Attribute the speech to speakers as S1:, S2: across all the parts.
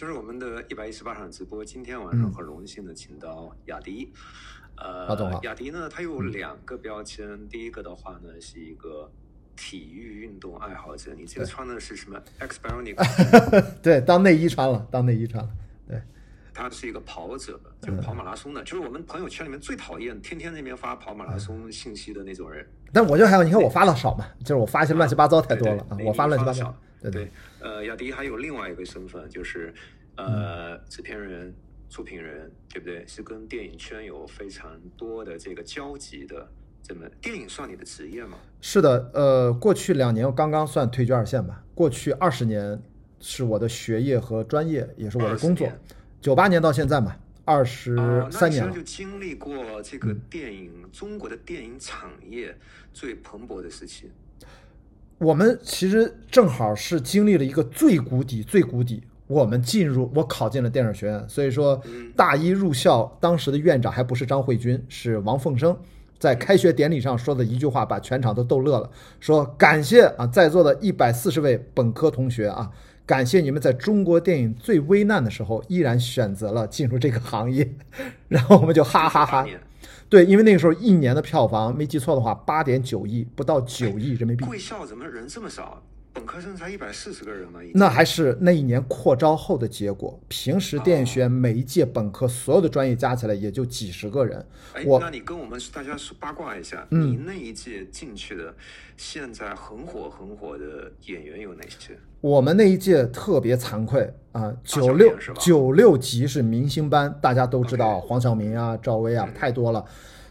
S1: 这是我们的一百一十八场直播。今天晚上很荣幸的请到雅迪，呃，雅迪呢，他有两个标签。第一个的话呢，是一个体育运动爱好者。你这个穿的是什么？X Bionic？
S2: 对，当内衣穿了，当内衣穿了。对，
S1: 他是一个跑者，就是跑马拉松的，就是我们朋友圈里面最讨厌天天那边发跑马拉松信息的那种人。
S2: 但我就还有，你看我发的少嘛，就是我发一些乱七八糟太多了啊，我发乱七八糟。对
S1: 对，呃，雅迪还有另外一个身份，就是呃，制片人、出品人，对不对？是跟电影圈有非常多的这个交集的。这么，电影算你的职业吗？
S2: 是的，呃，过去两年我刚刚算退居二线吧。过去二十年是我的学业和专业，也是我的工作。九八年到现在嘛，二十三年了。
S1: 就经历过这个电影，中国的电影产业最蓬勃的时期。
S2: 我们其实正好是经历了一个最谷底、最谷底。我们进入，我考进了电影学院，所以说大一入校，当时的院长还不是张慧君，是王凤生，在开学典礼上说的一句话，把全场都逗乐了，说感谢啊，在座的一百四十位本科同学啊，感谢你们在中国电影最危难的时候，依然选择了进入这个行业，然后我们就哈哈哈。对，因为那个时候一年的票房没记错的话，八点九亿，不到九亿人民币。
S1: 贵校怎么人这么少？本科生才一百四十个人嘛。
S2: 那还是那一年扩招后的结果。平时电影学院每一届本科所有的专业加起来也就几十个人。
S1: 哎，那你跟我们大家说八卦一下，你那一届进去的，现在很火很火的演员有哪些？
S2: 我们那一届特别惭愧啊，九六九六级是明星班，大家都知道黄晓明啊、赵薇啊，太多了。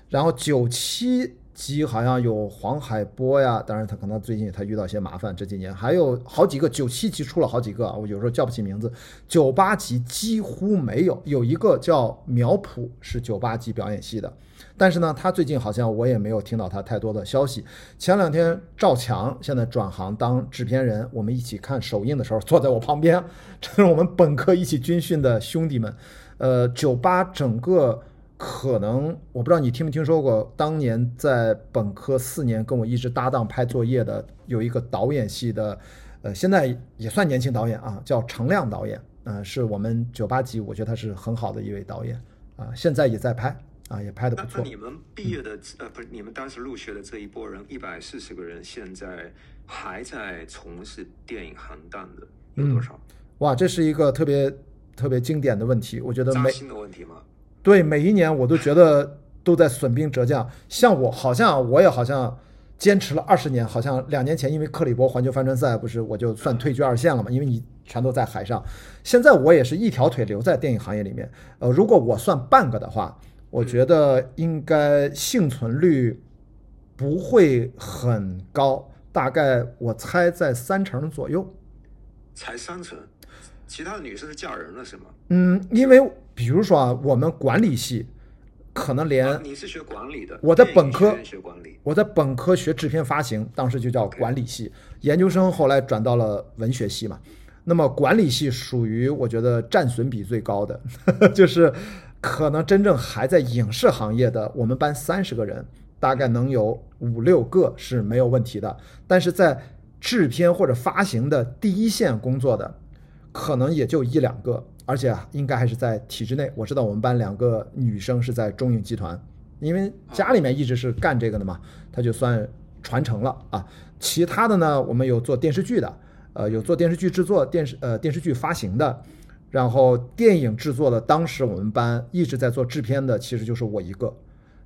S2: 然后九七级好像有黄海波呀，当然他可能最近他遇到一些麻烦，这几年还有好几个九七级出了好几个，我有时候叫不起名字。九八级几乎没有，有一个叫苗圃是九八级表演系的。但是呢，他最近好像我也没有听到他太多的消息。前两天赵强现在转行当制片人，我们一起看首映的时候，坐在我旁边，这是我们本科一起军训的兄弟们。呃，九八整个可能我不知道你听没听说过，当年在本科四年跟我一直搭档拍作业的有一个导演系的，呃，现在也算年轻导演啊，叫程亮导演，呃，是我们九八级，我觉得他是很好的一位导演啊，现在也在拍。啊，也拍的不错。
S1: 那你们毕业的呃，不是你们当时入学的这一波人，一百四十个人，现在还在从事电影行当的有多少？
S2: 哇，这是一个特别特别经典的问题，我觉得
S1: 扎心的问题吗？
S2: 对，每一年我都觉得都在损兵折将。像我，好像我也好像坚持了二十年，好像两年前因为克里伯环球帆船赛，不是我就算退居二线了嘛？因为你全都在海上。现在我也是一条腿留在电影行业里面。呃，如果我算半个的话。我觉得应该幸存率不会很高，大概我猜在三成左右。
S1: 才三成，其他的女生是嫁人了是吗？
S2: 嗯，因为比如说啊，我们管理系可能连
S1: 你是学管理的，
S2: 我在本科
S1: 学管理，
S2: 我在本科学制片发行，当时就叫管理系，研究生后来转到了文学系嘛。那么管理系属于我觉得占损比最高的，就是。可能真正还在影视行业的，我们班三十个人，大概能有五六个是没有问题的。但是在制片或者发行的第一线工作的，可能也就一两个，而且应该还是在体制内。我知道我们班两个女生是在中影集团，因为家里面一直是干这个的嘛，她就算传承了啊。其他的呢，我们有做电视剧的，呃，有做电视剧制作、电视呃电视剧发行的。然后电影制作的，当时我们班一直在做制片的，其实就是我一个，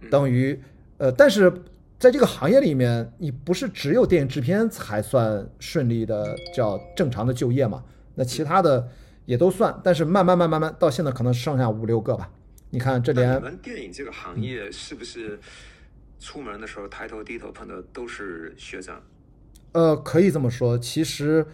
S2: 等于，呃，但是在这个行业里面，你不是只有电影制片才算顺利的叫正常的就业嘛？那其他的也都算，但是慢慢慢慢慢到现在可能剩下五六个吧。你看这连
S1: 你们电影这个行业是不是出门的时候抬头低头碰的都是学长？
S2: 呃，可以这么说，其实。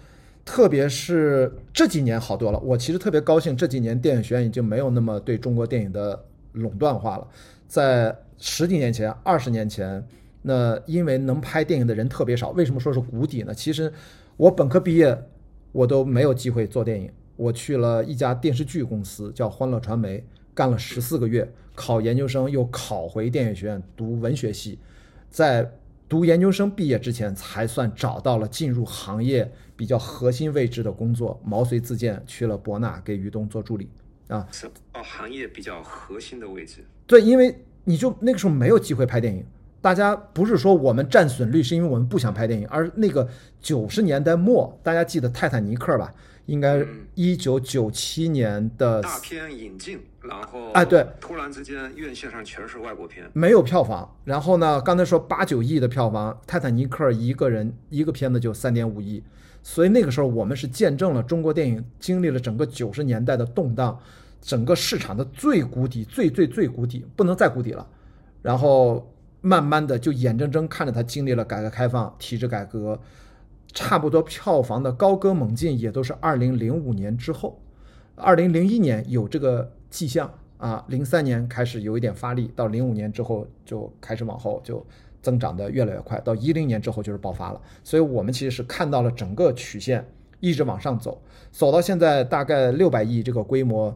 S2: 特别是这几年好多了，我其实特别高兴，这几年电影学院已经没有那么对中国电影的垄断化了。在十几年前、二十年前，那因为能拍电影的人特别少，为什么说是谷底呢？其实我本科毕业，我都没有机会做电影。我去了一家电视剧公司，叫欢乐传媒，干了十四个月，考研究生又考回电影学院读文学系，在读研究生毕业之前才算找到了进入行业比较核心位置的工作，毛遂自荐去了博纳给于东做助理啊。
S1: 是哦，行业比较核心的位置。
S2: 对，因为你就那个时候没有机会拍电影，大家不是说我们战损率是因为我们不想拍电影，而那个九十年代末，大家记得《泰坦尼克》吧？应该一九九七年的
S1: 大片引进，然后
S2: 哎对，
S1: 突然之间院线上全是外国片，
S2: 没有票房。然后呢，刚才说八九亿的票房，《泰坦尼克》一个人一个片子就三点五亿，所以那个时候我们是见证了中国电影经历了整个九十年代的动荡，整个市场的最谷底，最最最谷底，不能再谷底了。然后慢慢的就眼睁睁看着它经历了改革开放、体制改革。差不多票房的高歌猛进也都是二零零五年之后，二零零一年有这个迹象啊，零三年开始有一点发力，到零五年之后就开始往后就增长的越来越快，到一零年之后就是爆发了。所以我们其实是看到了整个曲线一直往上走，走到现在大概六百亿这个规模，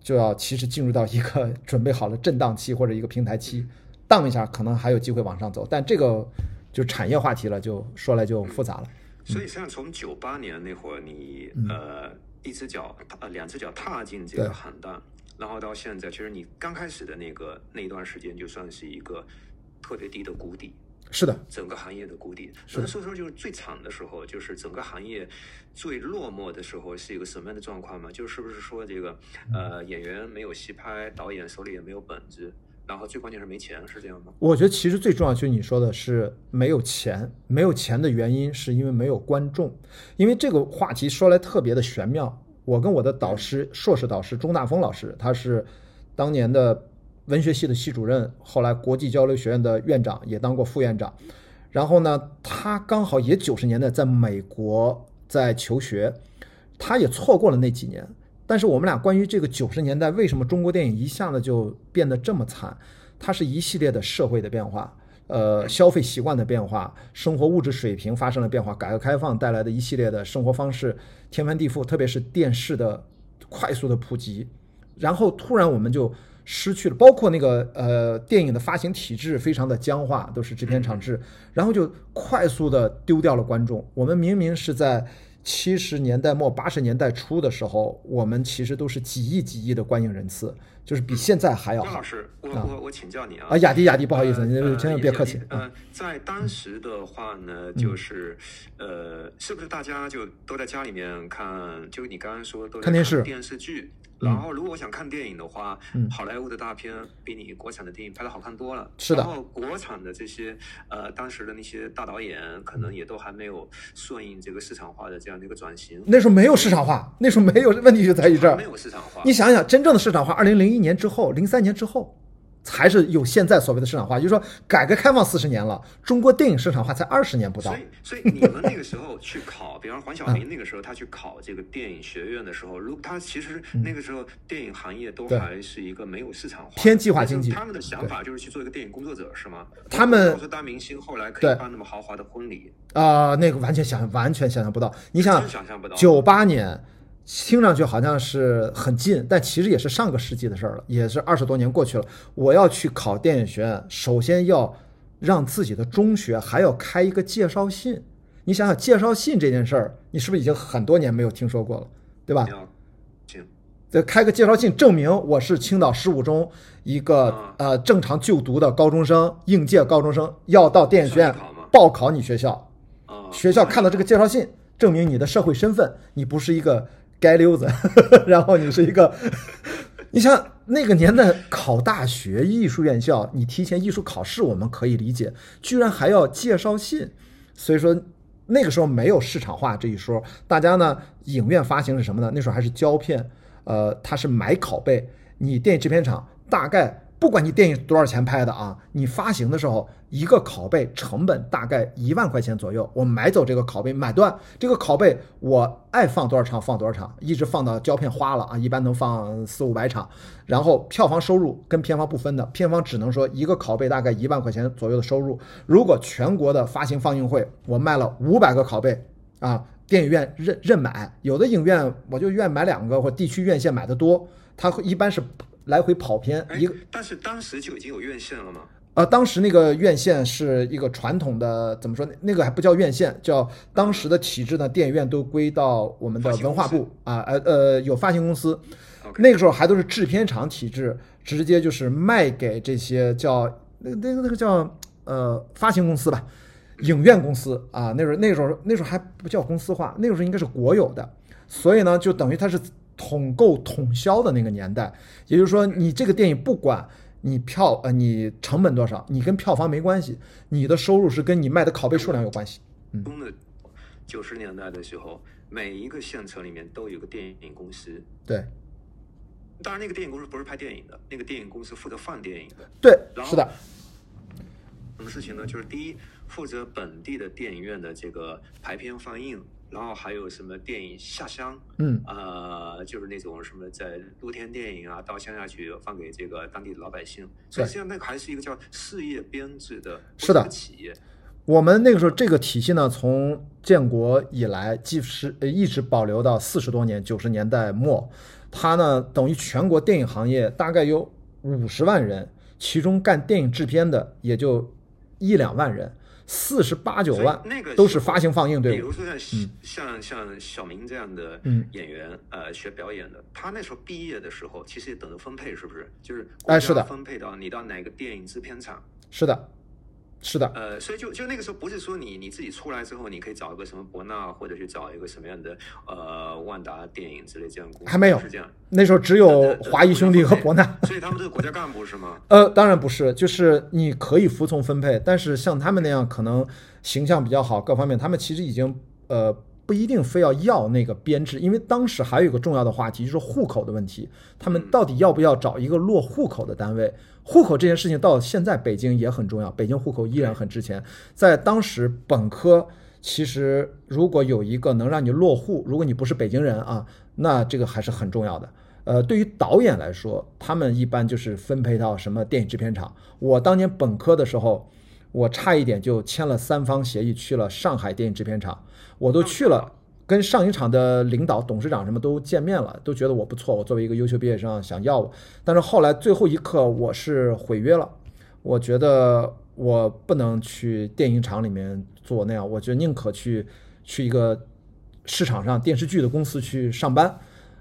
S2: 就要其实进入到一个 准备好了震荡期或者一个平台期，荡一下可能还有机会往上走，但这个就产业话题了，就说来就复杂了。
S1: 所以，实际上从九八年那会儿，你呃一只脚呃两只脚踏进这个行当，然后到现在，其实你刚开始的那个那一段时间，就算是一个特别低的谷底。
S2: 是的，
S1: 整个行业的谷底。那所以说，就是最惨的时候，就是整个行业最落寞的时候，是一个什么样的状况嘛？就是不是说这个呃演员没有戏拍，导演手里也没有本子。然后最关键是没钱，是这样吗？
S2: 我觉得其实最重要就是你说的是没有钱，没有钱的原因是因为没有观众。因为这个话题说来特别的玄妙。我跟我的导师，硕士导师钟大峰老师，他是当年的文学系的系主任，后来国际交流学院的院长，也当过副院长。然后呢，他刚好也九十年代在美国在求学，他也错过了那几年。但是我们俩关于这个九十年代为什么中国电影一下子就变得这么惨，它是一系列的社会的变化，呃，消费习惯的变化，生活物质水平发生了变化，改革开放带来的一系列的生活方式天翻地覆，特别是电视的快速的普及，然后突然我们就失去了，包括那个呃电影的发行体制非常的僵化，都是制片厂制，然后就快速的丢掉了观众。我们明明是在。七十年代末八十年代初的时候，我们其实都是几亿几亿的观影人次，就是比现在还要好。
S1: 老师，我我我请教你啊。
S2: 啊，雅迪雅迪，不好意思，你千万别客气。
S1: 嗯，在当时的话呢，就是呃，是不是大家就都在家里面看？就你刚刚说都
S2: 看电视
S1: 电视剧。然后，如果我想看电影的话，好莱坞的大片比你国产的电影拍的好看多了。
S2: 是的。
S1: 然后，国产的这些呃，当时的那些大导演，可能也都还没有顺应这个市场化的这样的一个转型。
S2: 那时候没有市场化，那时候没有问题就在于这儿。
S1: 没有市场化。
S2: 你想想，真正的市场化，二零零一年之后，零三年之后。才是有现在所谓的市场化，就是说改革开放四十年了，中国电影市场化才二十年不到。
S1: 所以，所以你们那个时候去考，比方黄晓明那个时候他去考这个电影学院的时候，如他其实那个时候电影行业都还是一个没有市场化、
S2: 偏计划经济。
S1: 他们的想法就是去做一个电影工作者，是吗？
S2: 他们
S1: 说大明星后来可以办那么豪华的婚礼
S2: 啊，那个完全想完全想象不到。你想，
S1: 想象不到
S2: 九八年。听上去好像是很近，但其实也是上个世纪的事儿了，也是二十多年过去了。我要去考电影学院，首先要让自己的中学还要开一个介绍信。你想想，介绍信这件事儿，你是不是已经很多年没有听说过了，对吧？
S1: 行，
S2: 再开个介绍信，证明我是青岛十五中一个呃正常就读的高中生，应届高中生，要到电影学院报考你学校。学校看到这个介绍信，证明你的社会身份，你不是一个。街溜子，然后你是一个，你像那个年代考大学艺术院校，你提前艺术考试我们可以理解，居然还要介绍信，所以说那个时候没有市场化这一说，大家呢影院发行是什么呢？那时候还是胶片，呃，它是买拷贝，你电影制片厂大概。不管你电影多少钱拍的啊，你发行的时候一个拷贝成本大概一万块钱左右，我买走这个拷贝买断，这个拷贝我爱放多少场放多少场，一直放到胶片花了啊，一般能放四五百场，然后票房收入跟片方不分的，片方只能说一个拷贝大概一万块钱左右的收入。如果全国的发行放映会我卖了五百个拷贝啊，电影院认认买，有的影院我就愿买两个或地区院线买的多，它一般是。来回跑偏一个，
S1: 但是当时就已经有院线了吗？
S2: 呃，当时那个院线是一个传统的，怎么说？那个还不叫院线，叫当时的体制呢。电影院都归到我们的文化部啊，呃呃，有发行公司。那个时候还都是制片厂体制，直接就是卖给这些叫那那个那个叫呃发行公司吧，影院公司啊。那时候那时候那时候还不叫公司化，那个时候应该是国有的。所以呢，就等于它是统购统销的那个年代。也就是说，你这个电影不管。你票呃，你成本多少？你跟票房没关系，你的收入是跟你卖的拷贝数量有关系。
S1: 嗯。的九十年代的时候，每一个县城里面都有个电影公司。
S2: 对。
S1: 当然，那个电影公司不是拍电影的，那个电影公司负责放电影的。
S2: 对，是的。
S1: 什么事情呢？就是第一，负责本地的电影院的这个排片放映。然后还有什么电影下乡？
S2: 嗯，
S1: 呃，就是那种什么在露天电影啊，到乡下去放给这个当地的老百姓。所以实际上那个还是一个叫事业编制的，
S2: 是的
S1: 企业。
S2: 我们那个时候这个体系呢，从建国以来，即使一直保留到四十多年，九十年代末，它呢等于全国电影行业大概有五十万人，其中干电影制片的也就一两万人。四十八九万，
S1: 那个
S2: 都是发行放映，对。
S1: 比如说像像像小明这样的演员，呃，学表演的，他那时候毕业的时候，其实也等着分配，是不是？就是
S2: 哎，是的，
S1: 分配到你到哪个电影制片厂？
S2: 是的。是的，
S1: 呃，所以就就那个时候，不是说你你自己出来之后，你可以找一个什么博纳，或者去找一个什么样的呃万达电影之类这样公司，
S2: 还没有
S1: 是这样。
S2: 那时候只有华谊兄弟和博纳，
S1: 所以他们都是国家干部是吗？
S2: 呃，当然不是，就是你可以服从分配，但是像他们那样可能形象比较好，各方面他们其实已经呃不一定非要要那个编制，因为当时还有一个重要的话题就是户口的问题，他们到底要不要找一个落户口的单位？户口这件事情到现在北京也很重要，北京户口依然很值钱。在当时本科，其实如果有一个能让你落户，如果你不是北京人啊，那这个还是很重要的。呃，对于导演来说，他们一般就是分配到什么电影制片厂。我当年本科的时候，我差一点就签了三方协议去了上海电影制片厂，我都去了。跟上影厂的领导、董事长什么都见面了，都觉得我不错。我作为一个优秀毕业生，想要我。但是后来最后一刻，我是毁约了。我觉得我不能去电影厂里面做那样，我觉得宁可去去一个市场上电视剧的公司去上班。